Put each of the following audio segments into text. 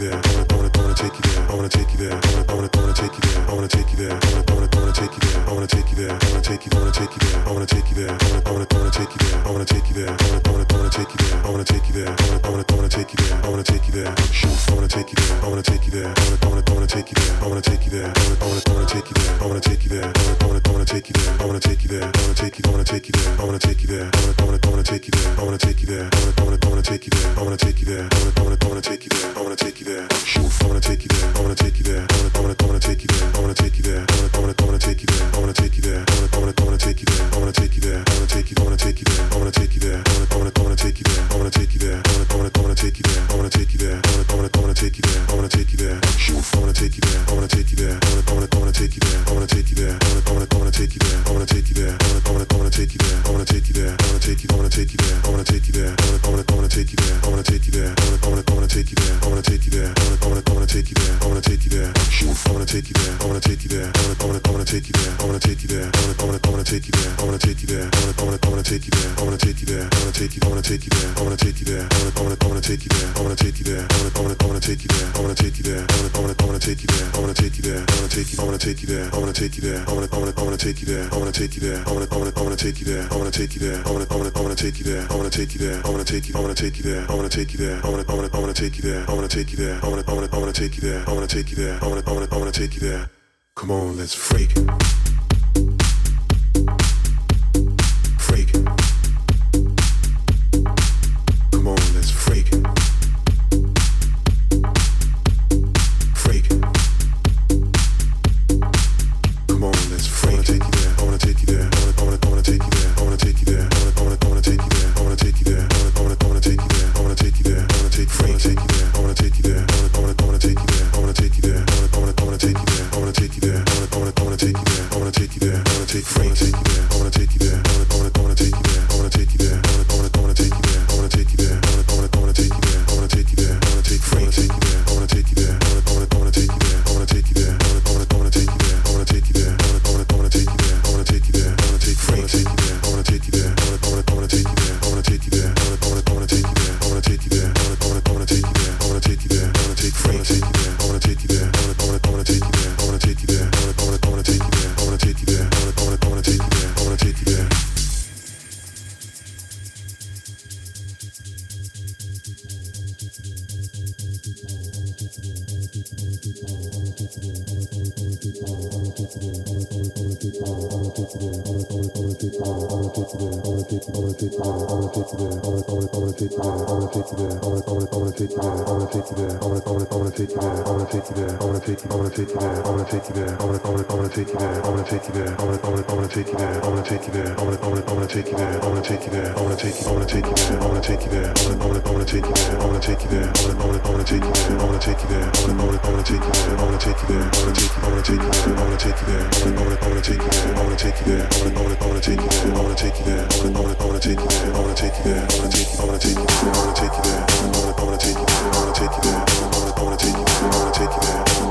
you there. I wanna, I wanna, I wanna take you there. I wanna take you there. take you there. I wanna take you there. I wanna I wanna I wanna take you there. I wanna take you there. I wanna I wanna I wanna take you there. I wanna take you there. I wanna I wanna I wanna take you there. Come on, let's freak. take you there, I wanna take you there, I wanna take you, I wanna take you there, I wanna take you there, I wanna I wanna I wanna take you there, I wanna take you there, I wanna I wanna I wanna take you there, I wanna take you there, I wanna I wanna I wanna take you there, I wanna take you there, I wanna take you, I wanna take you there, I wanna take you there, I wanna I wanna I wanna take you there, I wanna take you there, I wanna I wanna I wanna take you there, I wanna take you there, I wanna I wanna I wanna take you there, I wanna take you there, I wanna take you, I wanna take you there, I wanna take you there, I wanna I wanna I wanna take you there, I wanna take you there, I wanna I wanna I wanna take you there, I wanna take you there, I wanna I wanna I wanna take you there, I wanna take you there, I wanna take you, I wanna take you there, I wanna take you there, I wanna I wanna take you there, I wanna take you there, I wanna take you there. I wanna take you there, I wanna take you there.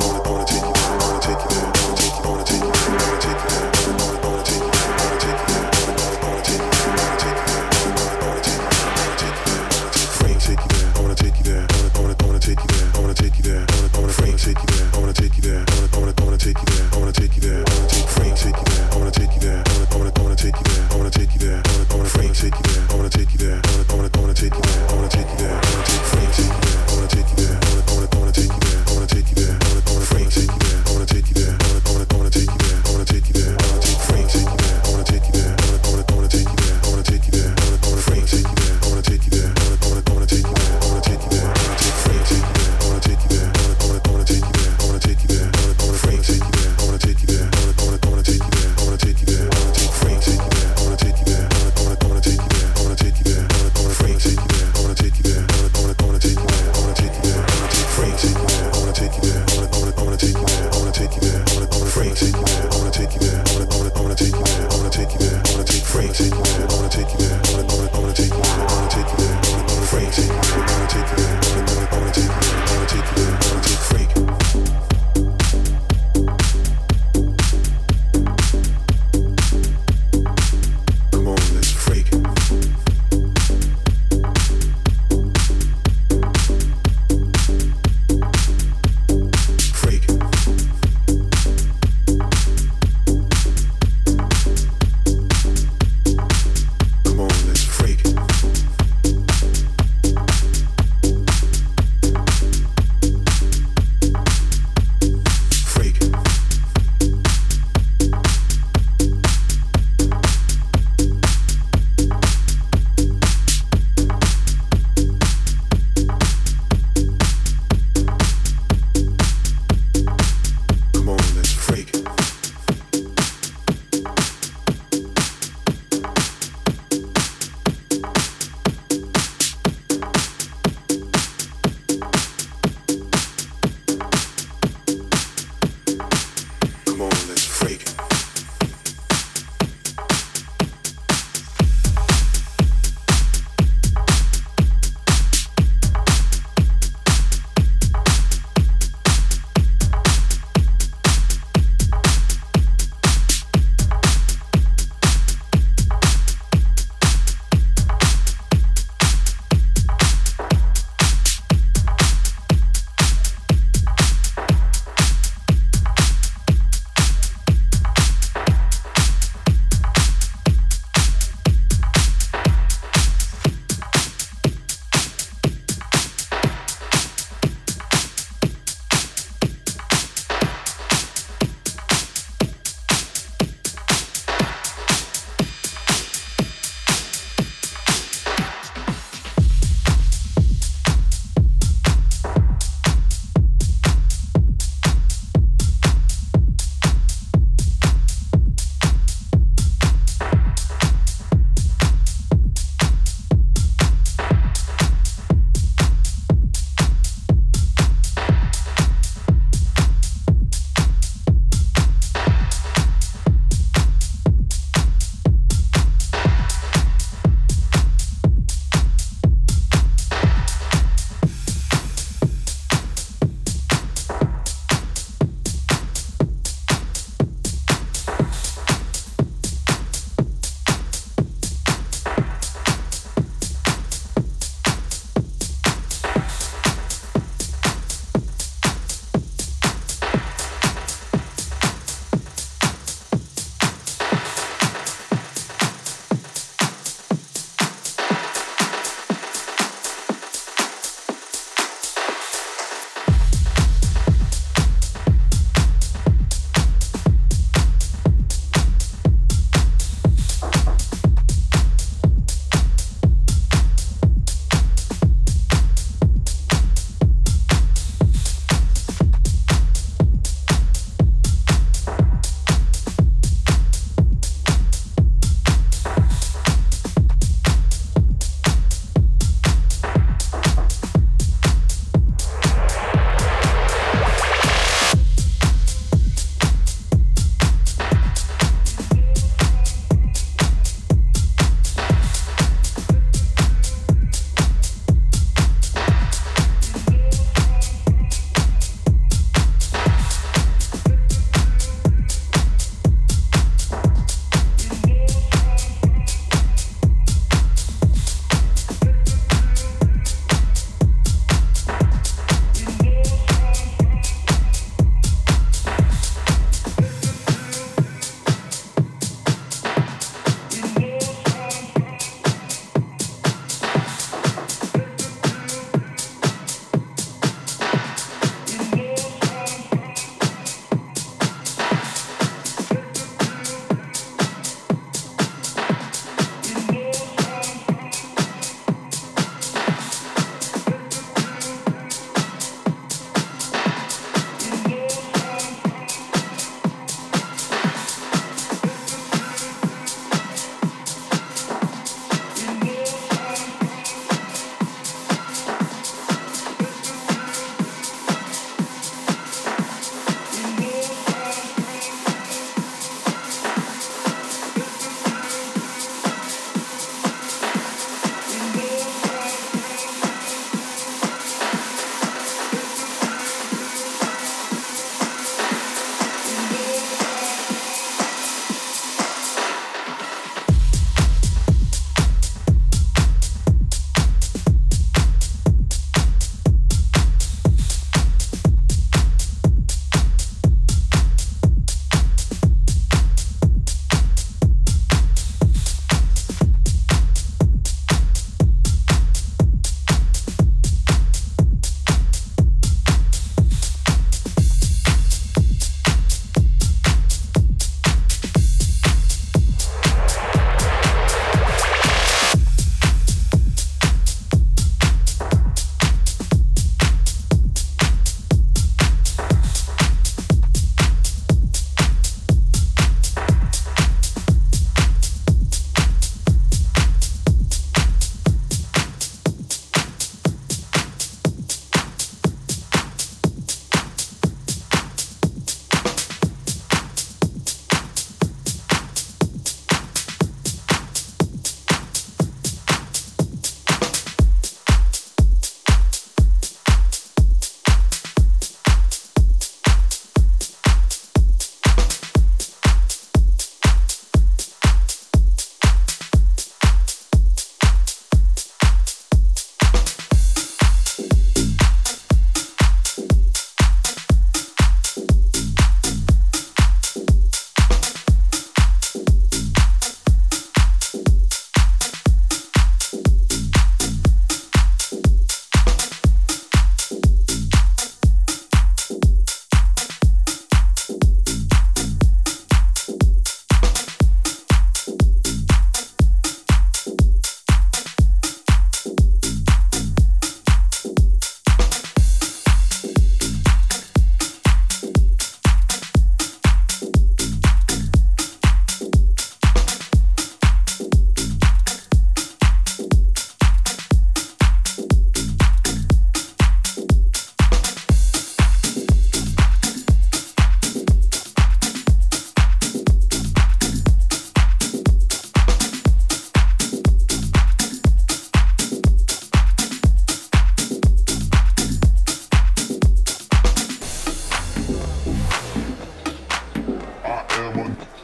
important.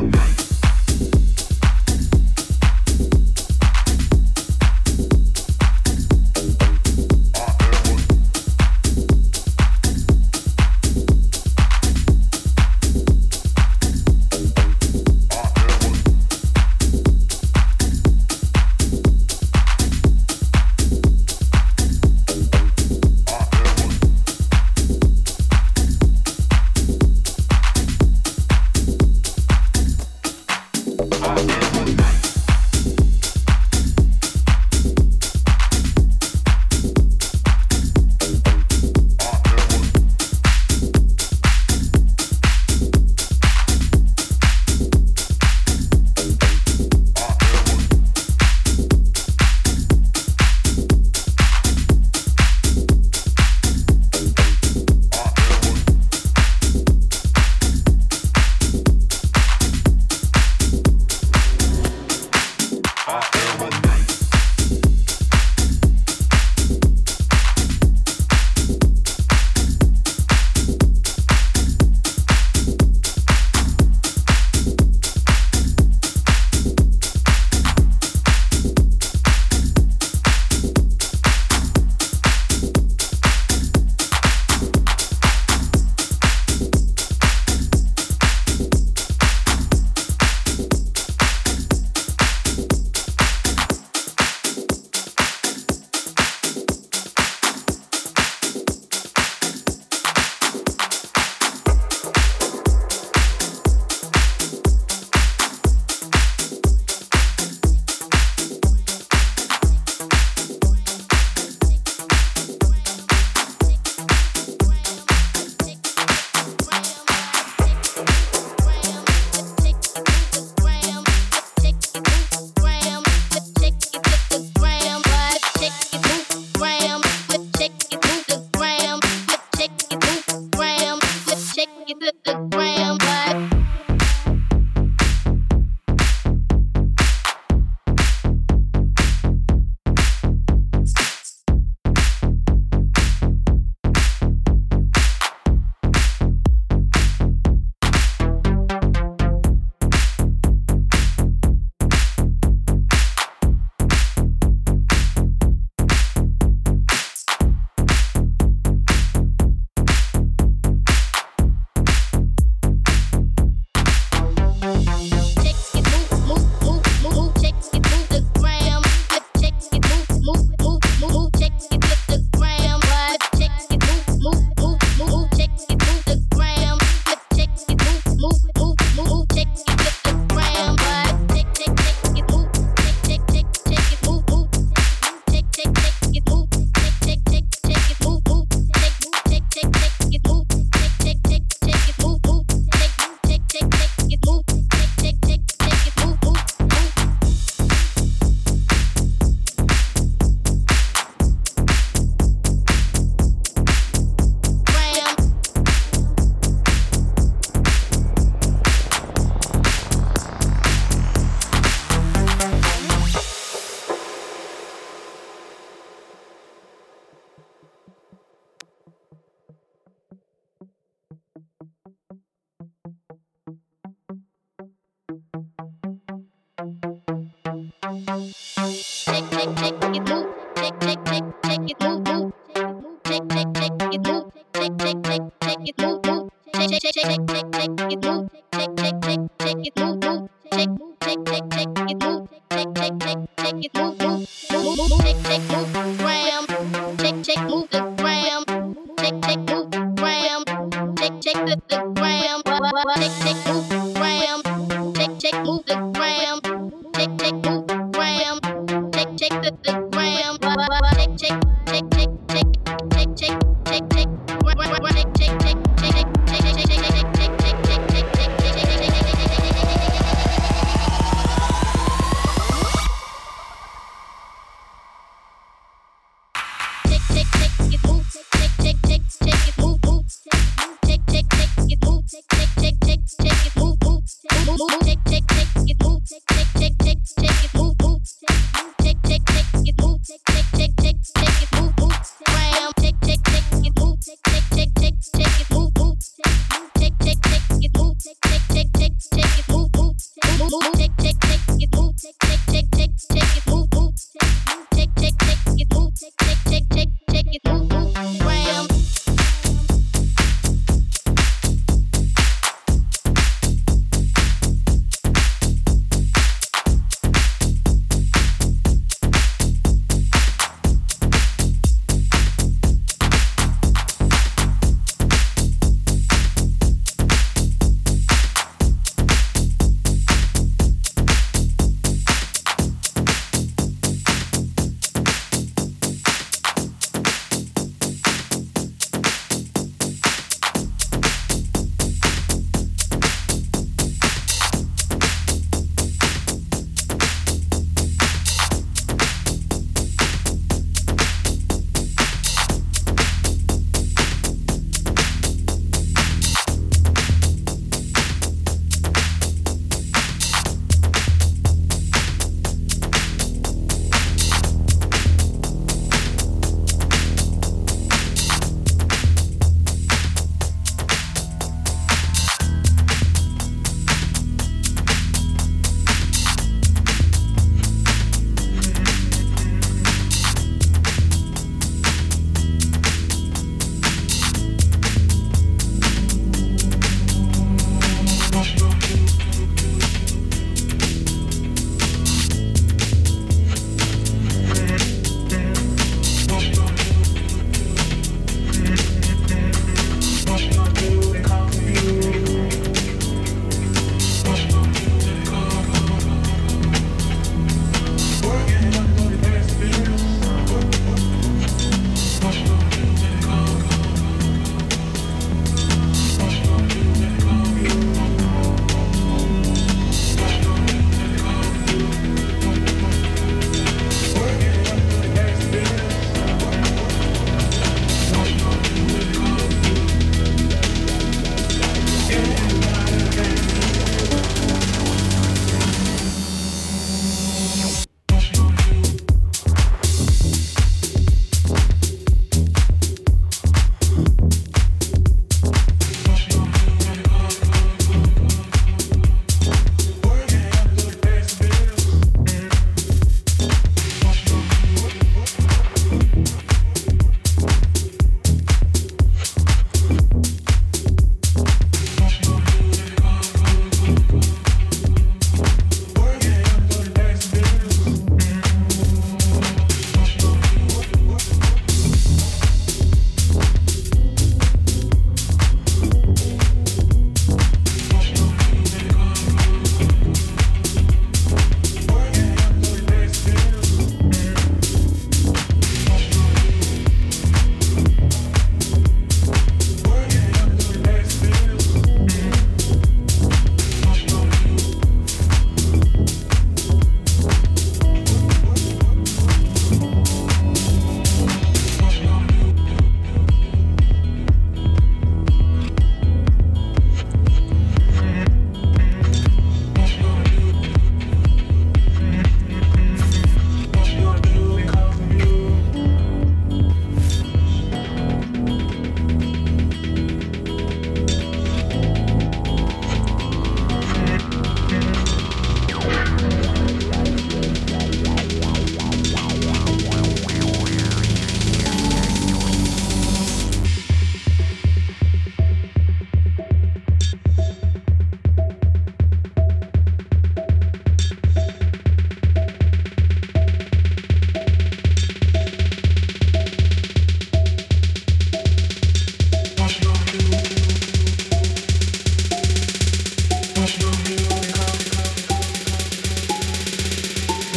one night.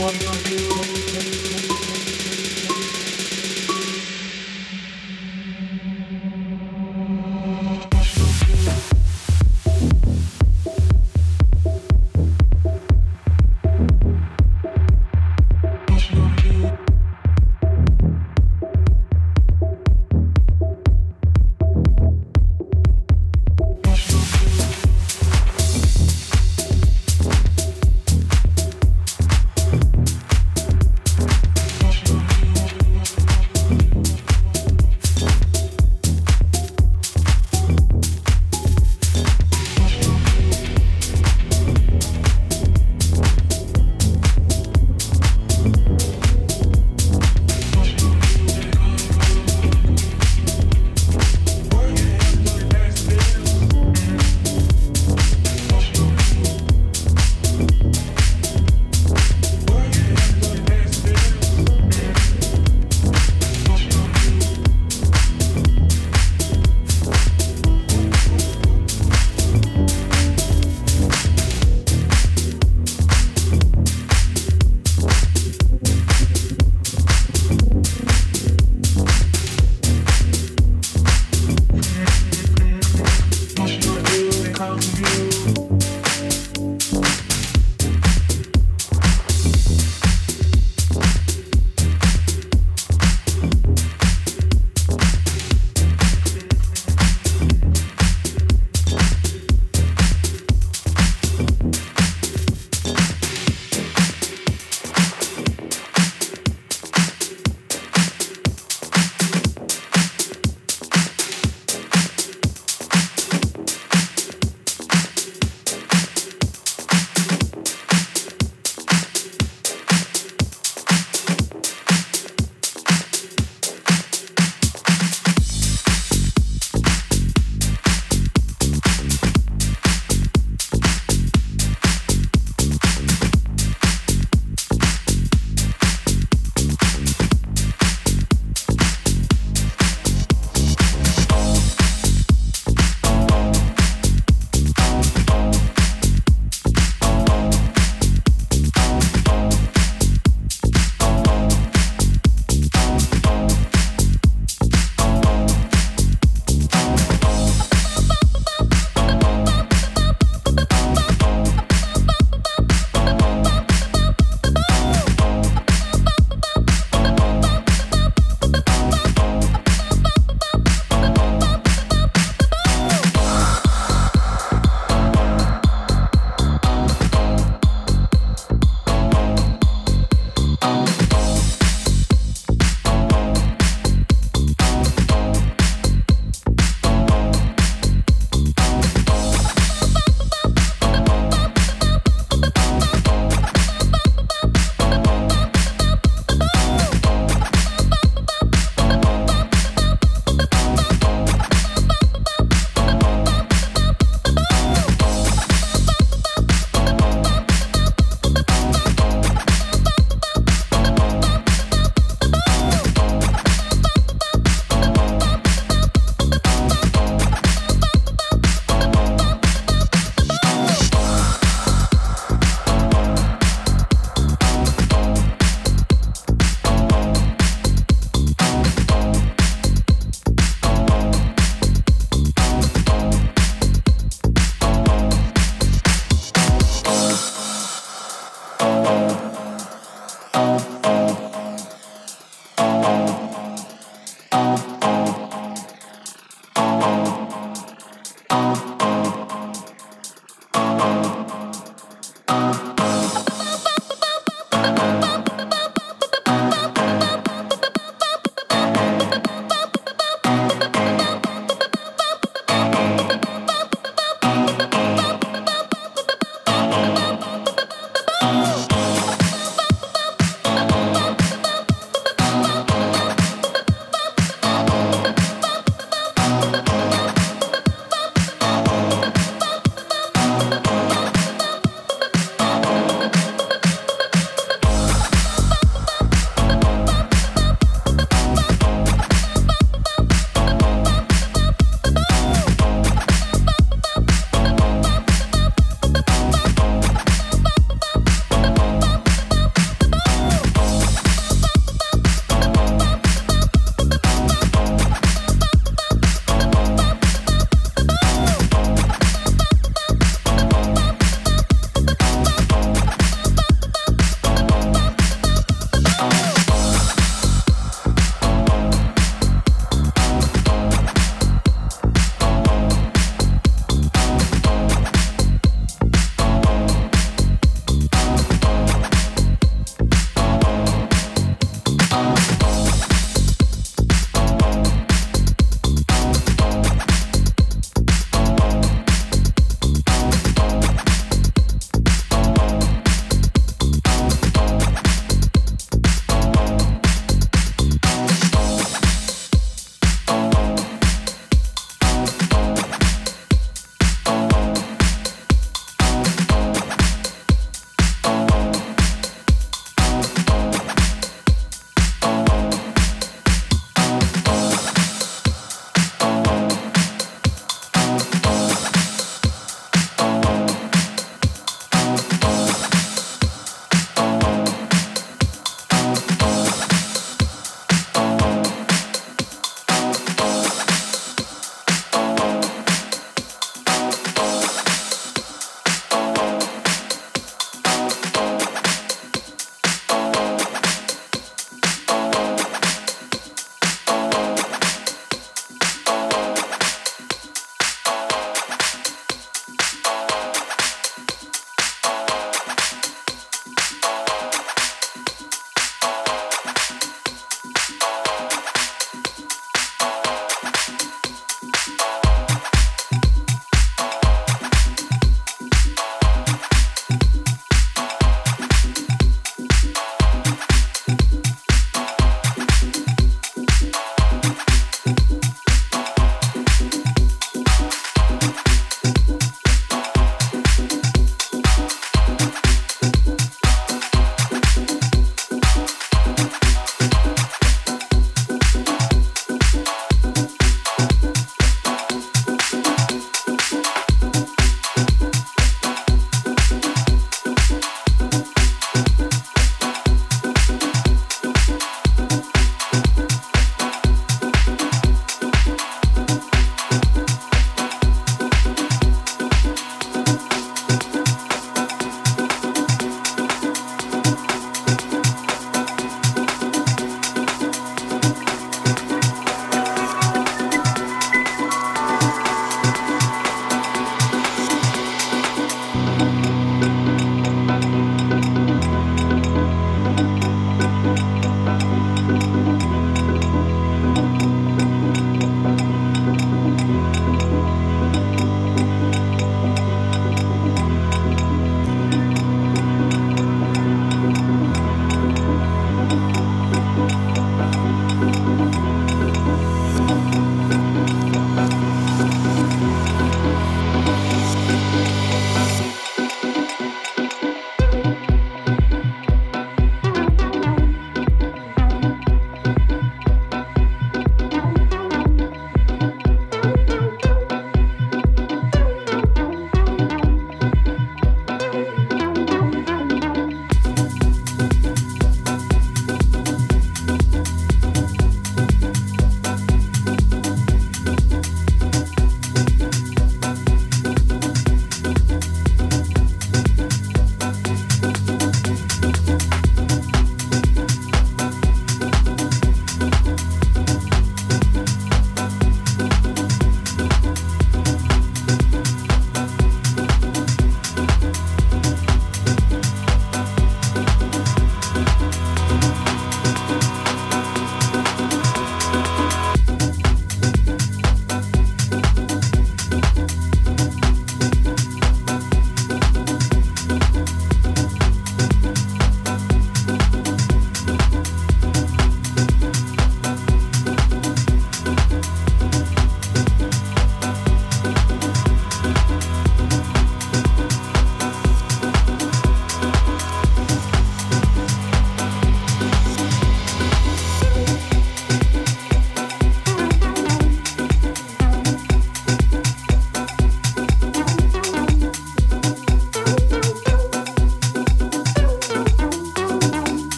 what you do.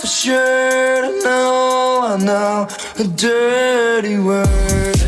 Self sure I know, I know, a dirty word.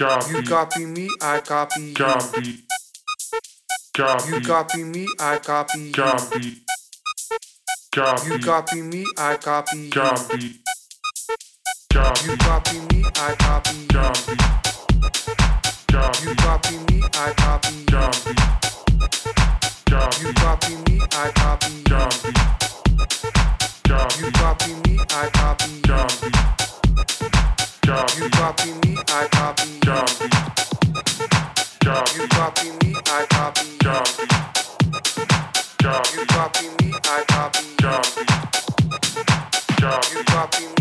Copy. You copy me, I copy you. Copy. Copy. You copy me, I copy you. Copy. Copy. You copy me, I copy you. Copy. Copy. You copy me, I copy you. Copy. Copy. You copy me, I copy you. Copy. Copy. You copy me, I copy you. Copy. Copy. You copy me, I copy you. Copy. You copy me, I copy you. You copy me, I copy you. You copy me, I copy you. You copy me,